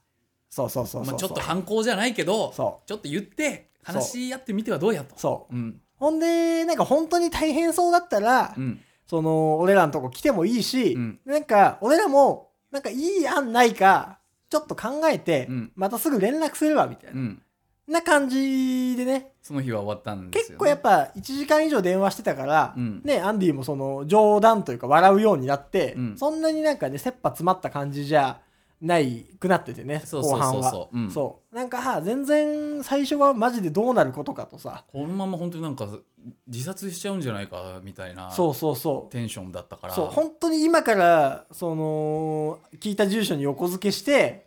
そうそうそうそう。まあ、ちょっと反抗じゃないけどそちょっと言って話し合ってみてはどうやと。そう。うん。ほんで、なんか本当に大変そうだったら、うんその、俺らのとこ来てもいいし、うん。なんか、俺らも、なんかいい案ないか、ちょっと考えて、うん。またすぐ連絡するわ、みたいな。うん。な感じでね、その日は終わったんですよ、ね、結構やっぱ1時間以上電話してたから、うん。ね、アンディもその冗談というか笑うようになって、うん。そんなになんかね、切羽詰まった感じじゃないくなっててね、後半は。うんそう。なんか、は全然最初はマジでどうなることかとさ、このまま本当になんか自殺しちゃうんじゃないかみたいなそうそうそう。テンションだったからそう、本当に今から、その、聞いた住所に横付けして、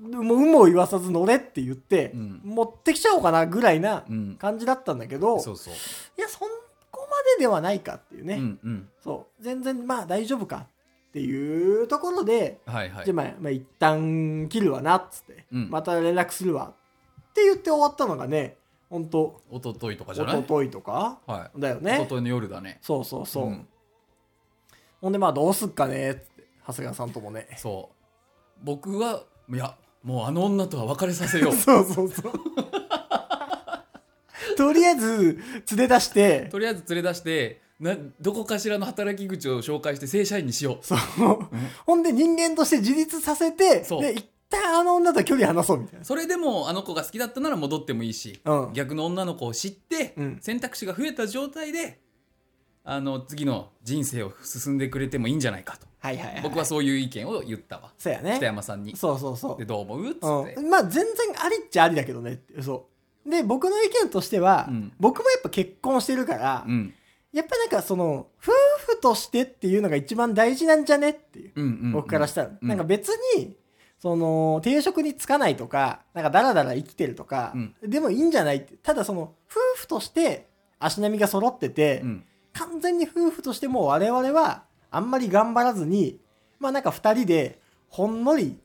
もう有無を言わさず乗れって言って、うん持ってきちゃおうかなぐらいなうん感じだったんだけど、そうそう、いや、そこまでではないかっていうね。うんうんそう。全然、まあ大丈夫かっていうところで、はいはい。じゃあまあ、まあ一旦切るわなっつって、うん。また連絡するわって言って終わったのがね、ほんと、一昨日とかじゃない？一昨日とかはい。だよね。一昨日の夜だね。そうそうそう。ん。ほんでまあどうすっかねって、長谷川さんともね。そう。僕はいやもうあの女とは別れさせよう。そうそうそう。とりあえず、連れ出して、とりあえず連れ出してなどこかしらの働き口を紹介して正社員にしよう。そう。ほんで人間として自立させて、そう。で、一旦あの女と距離離そうみたいな。それでもあの子が好きだったなら戻ってもいいし、うん。逆の女の子を知って、うん。選択肢が増えた状態であの次の人生を進んでくれてもいいんじゃないかと。はいはいはい。僕はそういう意見を言ったわ。そうやね。北山さんに。そうそうそう。で。どう思うっつって、うん、まあ全然ありっちゃありだけどね。ってそう。で僕の意見としては、うん。僕もやっぱ結婚してるから、うんやっぱなんかその夫婦としてっていうのが一番大事なんじゃねっていう、うんうんうん。僕からしたら、うん。なんか別にその定職に就かないとかなんかダラダラ生きてるとか、うん。でもいいんじゃないって。ただその夫婦として足並みが揃ってて、うん。完全に夫婦としてもう我々はあんまり頑張らずにまあなんか二人でほんのり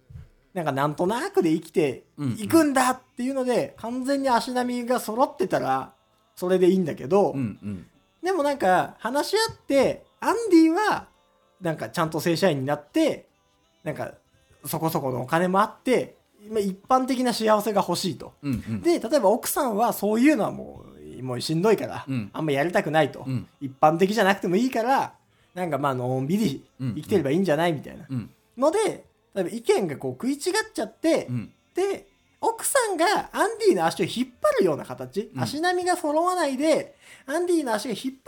なんかなんとなくで生きていくんだっていうので、完全に足並みが揃ってたらそれでいいんだけど、うんうんでもなんか話し合ってアンディはなんかちゃんと正社員になってなんかそこそこのお金もあってまあ一般的な幸せが欲しいと。うんうん。で例えば奥さんはそういうのはもうもうしんどいから、うん。あんまやりたくないと、うん。一般的じゃなくてもいいからなんかまあのんびり生きてればいいんじゃないみたいな。うん。ので例えば意見がこう食い違っちゃって、うん。で奥さんがアンディの足を引っ張るような形、うん。足並みが揃わないでアンディの足が引っ張られるよ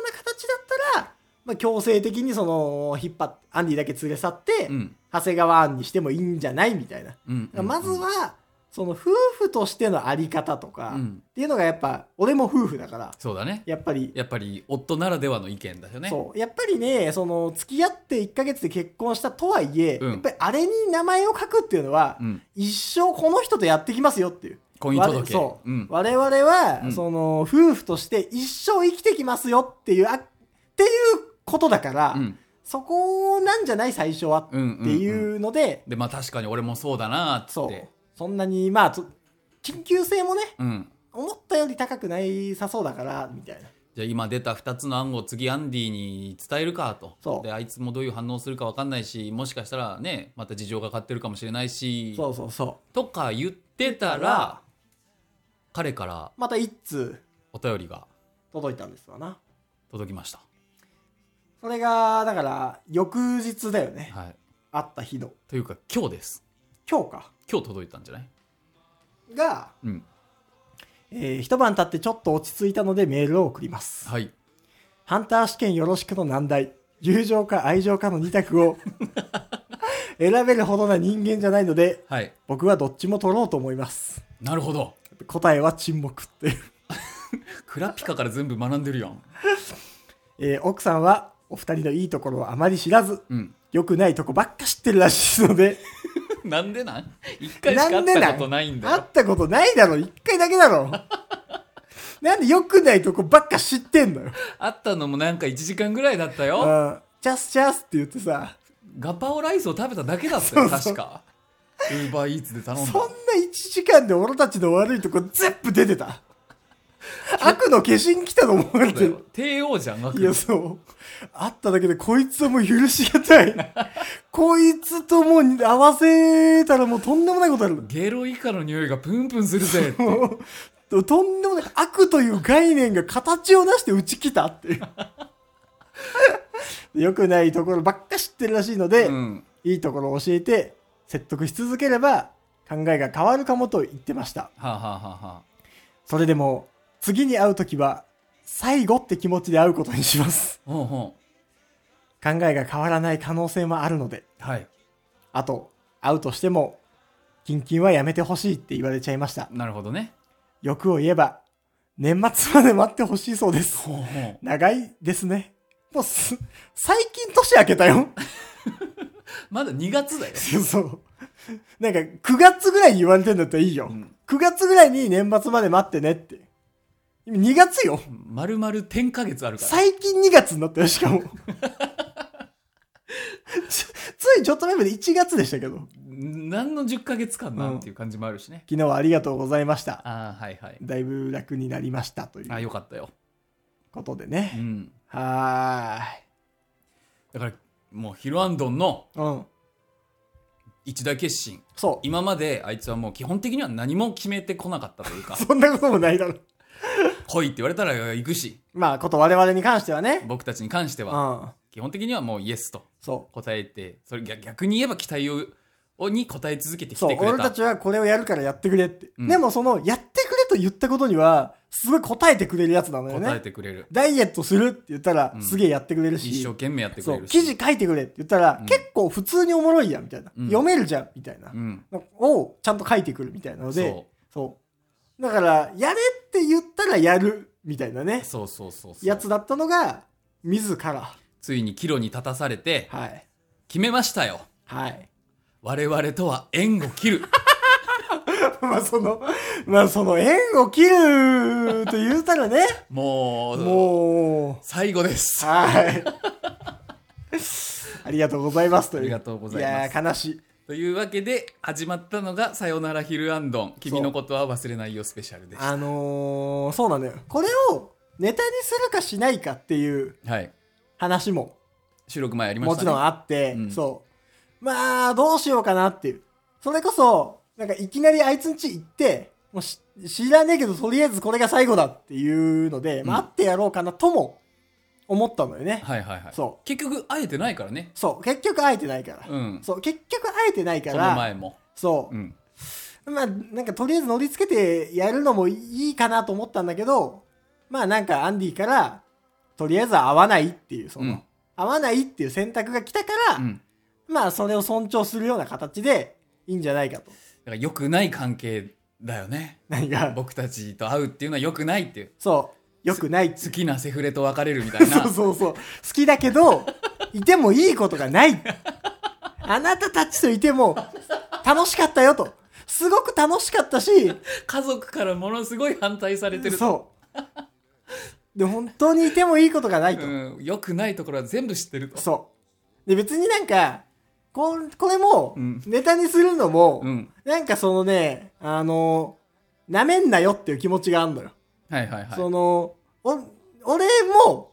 うな形だったら、まあ、強制的にその引っ張ってアンディだけ連れ去って、うん。長谷川アンにしてもいいんじゃない？みたいな、うんうん。まずはその夫婦としてのあり方とか、うん。っていうのがやっぱ俺も夫婦だからそうだね。やっぱりやっぱり夫ならではの意見だよね。そう。やっぱりねその付き合って1ヶ月で結婚したとはいえ、うん。やっぱりあれに名前を書くっていうのは、うん。一生この人とやってきますよっていう。婚姻届。我そう、うん。我々は、うん。その夫婦として一生生きてきますよっていうあっていうことだから、うん。そこなんじゃない最初はってうんうんうんいうので、でまあ確かに俺もそうだなってそんなにまあと緊急性もねうん。思ったより高くないさそうだからみたいな。じゃあ今出た2つの案を次アンディに伝えるかと。そう。であいつもどういう反応するか分かんないしもしかしたらねまた事情が変わってるかもしれないし。そうそうそとか言ってたら彼からうまた一通お便りが届いたんですわな。届きました。それがだから翌日だよね。はい。会った日の。というか今日です今日か。今日届いたんじゃない？が、うん。えー一晩経ってちょっと落ち着いたのでメールを送ります。はい。ハンター試験よろしくの難題。友情か愛情かの二択を。選べるほどな人間じゃないのではい。僕はどっちも取ろうと思います。なるほど。答えは沈黙っていう、クラピカから全部学んでるやん。えー奥さんはお二人のいいところをあまり知らずうん。良くないとこばっか知ってるらしいので なんでなん？一回しか会ったことないんだよ。会ったことないだろ。一回だけだろ。なんで良くないとこばっか知ってんのよ。会ったのもなんか1時間ぐらいだったよ。うん。チャスチャスって言ってさ。ガパオライスを食べただけだったよそうそう。確か。ウーバーイーツで頼んだ。そんな1時間で俺たちの悪いとこ全部出てた 悪の化身来たと思われてる。帝王じゃん悪いや、そう。会っただけでこいつはもう許しがたい。こいつともう合わせたらもうとんでもないことある。ゲロ以下の匂いがプンプンするぜってとんでもない悪という概念が形をなして打ち来たっていう。良くないところばっか知ってるらしいので、うんいいところを教えて説得し続ければ考えが変わるかもと言ってました。はあ、はあはあはあ、それでも次に会うときは最後って気持ちで会うことにします。ほうほ考えが変わらない可能性もあるので、うはいあと会うとしてもキンキンはやめてほしいって言われちゃいました。なるほどね欲を言えば年末まで待ってほしいそうです。ほうほう長いですね。もうす、最近年明けたよ。まだ2月だよそう。なんか、9月ぐらいに言われてんだったらいいよ。ん9月ぐらいに年末まで待ってねって。今2月よ。丸々10ヶ月あるから最近2月になったよ、しかも。つついちょっと前まで1月でしたけど。何の10ヶ月間なんていう感じもあるしね、昨日はありがとうございました。ああはいはいだいぶ楽になりましたといあうよかったようことでね。んはだからもうヒルアンドンのーい。うん。一大決心そう。今まであいつはもう基本的には何も決めてこなかったというか そんなこともないだろ。来いって言われたら行くしまあ、こと我々に関してはね。僕たちに関してうはん。基本的にはもうイエスとそ答えてそれ逆逆に言えば期待ををに応え続けてう。そうきて。くれた俺たちはこれをやるからやってくれって。うんでもその、やってくれと言ったことには、すごい答えてくれるやつなのよ答えね。てくれるダイエットするって言ったらう、んすげえやってくれるし。一生懸命やってくそう。れるし記事書いてくれって言ったら、うん結構普通におもろいやん、みたいな。うん読めるじゃん、みたいなう。んのをちゃんと書いてくるみたいなので、そそう。だから、やれって言ったらやる、みたいなねう、そうそうそうそうやつだったのが、自ら。ついに岐路に立たされてはい。決めましたよはい。我々とは縁を切る まあその、まあその縁を切ると言うたらね、もうもう、最後ですはい。ありがとうございますという。ありがとうございますいやー悲しい。というわけで始まったのが「さよならヒルアンドン。君のことは忘れないよスペシャル」でした。あのー、そうなのよ。これをネタにするかしないかっていうはい。話も収録前ありましたね。もちろんあって、うん。そう。まあ、どうしようかなっていう。それこそ、なんかいきなりあいつん家行って、もうし知らねえけど、とりあえずこれが最後だっていうので、まあ、うん会ってやろうかなとも思ったのよね。はいはいはい。そ結局会えてないからね。そう、結局会えてないから。うん。そう、結局会えてないかそのら、前も。そう。う、ん。まあ、なんかとりあえず乗り付けてやるのもいいかなと思ったんだけど、まあなんかアンディから、とりあえず会わないっていう、その、うん。会わないっていう選択が来たから、うん。まあそれを尊重するような形でいいんじゃないかと。だから良くない関係だよね。何が、僕たちと会うっていうのは良くないっていう。そう、よくない好きなセフレと別れるみたいな そうそうそう。好きだけど、いてもいいことがない。あなたたちといても楽しかったよと。すごく楽しかったし、家族からものすごい反対されてるそう。で、本当にいてもいいことがないと。うん、良くないところは全部知ってるとそう。で、別になんか、ここれもうん、ネタにするのも、うんなんかそのね、あの、なめんなよっていう気持ちがあんのよ。はいはいはい。その、お、俺も、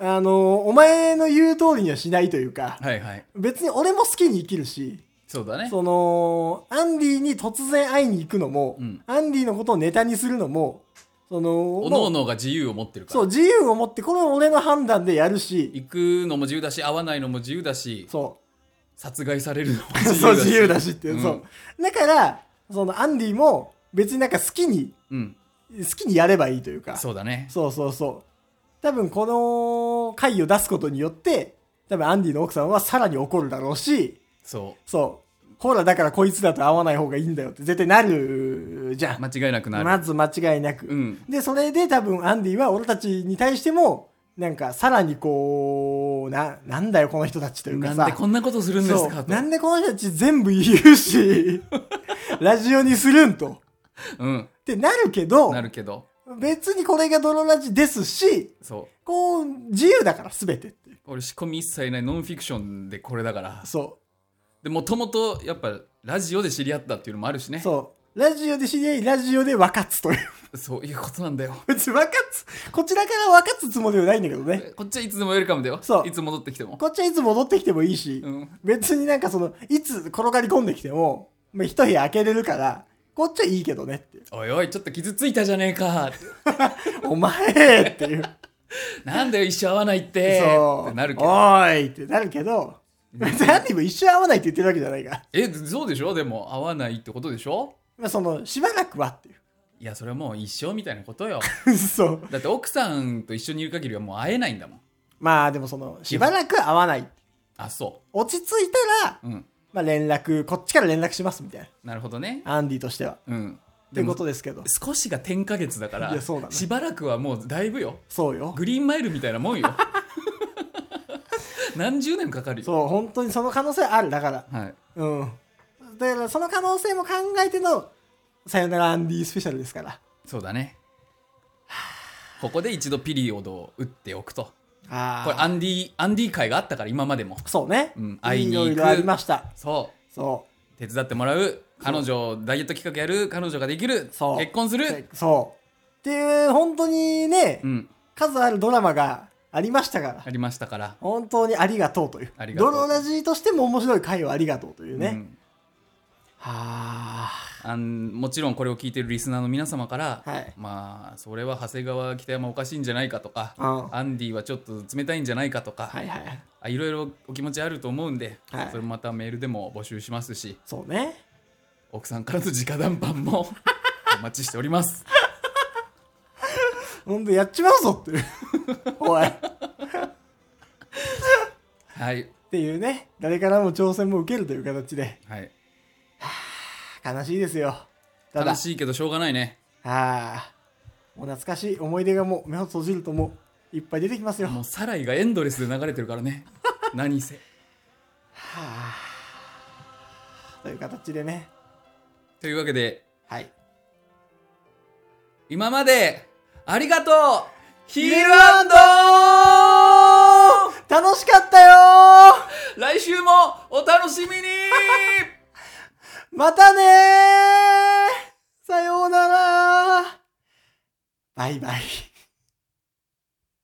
あの、お前の言う通りにはしないというか、はいはい。別に俺も好きに生きるし、そうだね。その、アンディに突然会いに行くのも、うん。アンディのことをネタにするのも、その、おのおのが自由を持ってるから。そう、自由を持って、これは俺の判断でやるし、行くのも自由だし会わないのも自由だしそ殺害されるのもう、自由だし。そう、自由だしっていう、ん。そう。だから、その、アンディも、別になんか好きに、うん好きにやればいいというか、そうだねそうそうそう。多分この回を出すことによって、多分アンディの奥さんはさらに怒るだろうし、そそう。ほら、だからこいつらと会わない方がいいんだよって絶対なるじゃ。うん間違いなくなる、まず間違いなく。うんで、それで多分アンディは俺たちに対しても、なんかさらにこう、な、なんだよこの人たちというかさ。なんでこんなことするんです。かとなんでこの人たち全部言うし、ラジオにするんと。っうん。てなるけどな、るけど。別にこれが泥ラジですし、そう。こう、自由だから、すべてって。いう。俺仕込み一切ないノンフィクションでこれだから。そでもともとやっぱラジオで知り合ったっていうのもあるしう。ね。そラジオで知り合い、ラジオで分かつという。そういうことなんだよ。別に分かつ、こちらから分かつつもりはないんだけどね。こっちはいつでもウェルカムだよ。そう。いつ戻ってきても。こっちはいつ戻ってきてもいいし、うん。別になんかその、いつ転がり込んできても、まあ、一部屋開けれるから、こっちはいいけどねっていう。おいおいちょっと傷ついたじゃねえか お前っていう。なんだよ一生会わないってそう。ってなるけどおーいってなるけど、何にも一生会わないって言ってるわけじゃないから。えそうでしょ？でも会わないってことでしょ？まあその、しばらくはっていいやそれはもう一生みたいなことよう。そう。だって奥さんと一緒にいる限りはもう会えないんだもんまあでもその、しばらく会わない。あそ落ち着いたら、ううんまあ連絡、こっちから連絡しますみたいな。なるほどねアンディとしては。うんっていうことですけど。少しが10ヶ月だからいやそうだねしばらくはもうだいぶよそうよ。グリーンマイルみたいなもんよ 何十年かかるよそう、本当にその可能性ある。だから。はいうん。だからその可能性も考えての、さよならアンディスペシャルですから。そうだねここで一度ピリオドを打っておくとあこれアンディアンディ会があったから今までもそうね。うん会いに行くいろいろありました。そそう手伝ってもらう彼女ダイエット企画やる彼女ができるそう結婚すう。るそう。っていう、本当にね、うん数あるドラマがありましたから。ありましたから本当にありがとうという。ありがとうドロラジーとしても面白い回をありがとうというね。うんはあんもちろんこれを聞いてるリスナーの皆様から、はいまあそれは長谷川北山おかしいんじゃないかとか、うんアンディはちょっと冷たいんじゃないかとか、あ。はいはいはい。あいろいろお気持ちあると思うんで、はいそれまたメールでも募集しますしそうね。奥さんからの直談判も お待ちしておりますほんとやっちまうぞっていう。おい。っはいていうね。誰からも挑戦も受けるという形で。はい悲しいですよ。ただ。楽、しいけどしょうがないね。ああ。もう懐かしい思い出がもう目を閉じるともういっぱい出てきますよ。もうサライがエンドレスで流れてるからね。何せ。という形でね。というわけで。はい。今までありがとう。ヒール楽しかったよ来週もお楽しみにまたねーさようならバイバイ。